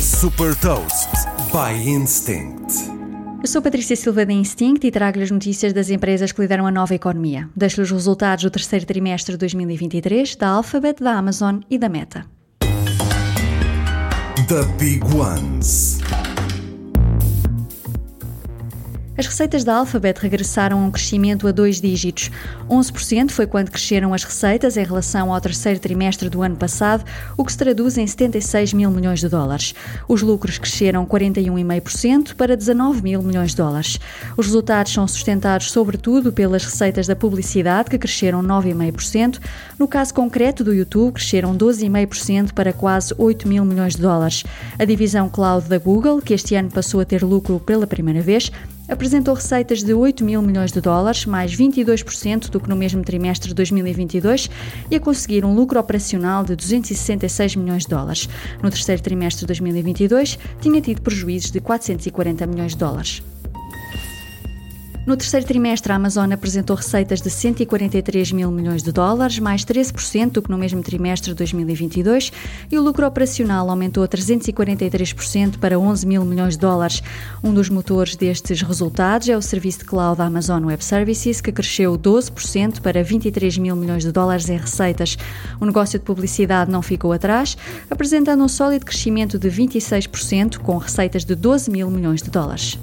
Super Toast by Instinct. Eu sou Patrícia Silva da Instinct e trago-lhe as notícias das empresas que lideram a nova economia. Deixo-lhe os resultados do terceiro trimestre de 2023 da Alphabet, da Amazon e da Meta. The Big Ones. As receitas da Alphabet regressaram a um crescimento a dois dígitos. 11% foi quando cresceram as receitas em relação ao terceiro trimestre do ano passado, o que se traduz em 76 mil milhões de dólares. Os lucros cresceram 41,5% para 19 mil milhões de dólares. Os resultados são sustentados sobretudo pelas receitas da publicidade, que cresceram 9,5%. No caso concreto do YouTube, cresceram 12,5% para quase 8 mil milhões de dólares. A divisão cloud da Google, que este ano passou a ter lucro pela primeira vez, apresentou receitas de 8 mil milhões de dólares, mais 22% do que no mesmo trimestre de 2022, e a conseguir um lucro operacional de 266 milhões de dólares. No terceiro trimestre de 2022, tinha tido prejuízos de 440 milhões de dólares. No terceiro trimestre, a Amazon apresentou receitas de 143 mil milhões de dólares, mais 13% do que no mesmo trimestre de 2022, e o lucro operacional aumentou a 343% para 11 mil milhões de dólares. Um dos motores destes resultados é o serviço de cloud Amazon Web Services, que cresceu 12% para 23 mil milhões de dólares em receitas. O negócio de publicidade não ficou atrás, apresentando um sólido crescimento de 26%, com receitas de 12 mil milhões de dólares.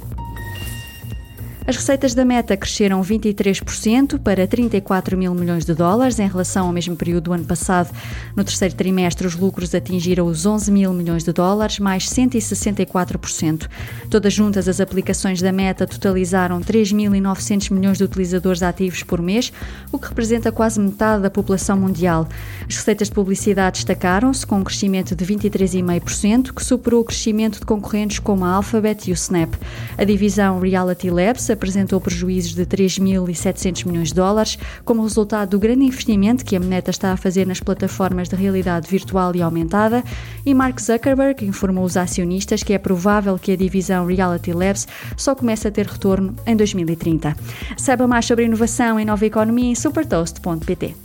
As receitas da Meta cresceram 23% para 34 mil milhões de dólares em relação ao mesmo período do ano passado. No terceiro trimestre, os lucros atingiram os 11 mil milhões de dólares, mais 164%. Todas juntas, as aplicações da Meta totalizaram 3.900 milhões de utilizadores ativos por mês, o que representa quase metade da população mundial. As receitas de publicidade destacaram-se com um crescimento de 23,5%, que superou o crescimento de concorrentes como a Alphabet e o Snap. A divisão Reality Labs apresentou prejuízos de 3.700 milhões de dólares, como resultado do grande investimento que a Meta está a fazer nas plataformas de realidade virtual e aumentada, e Mark Zuckerberg informou os acionistas que é provável que a divisão Reality Labs só comece a ter retorno em 2030. Saiba mais sobre inovação e nova economia em supertoast.pt.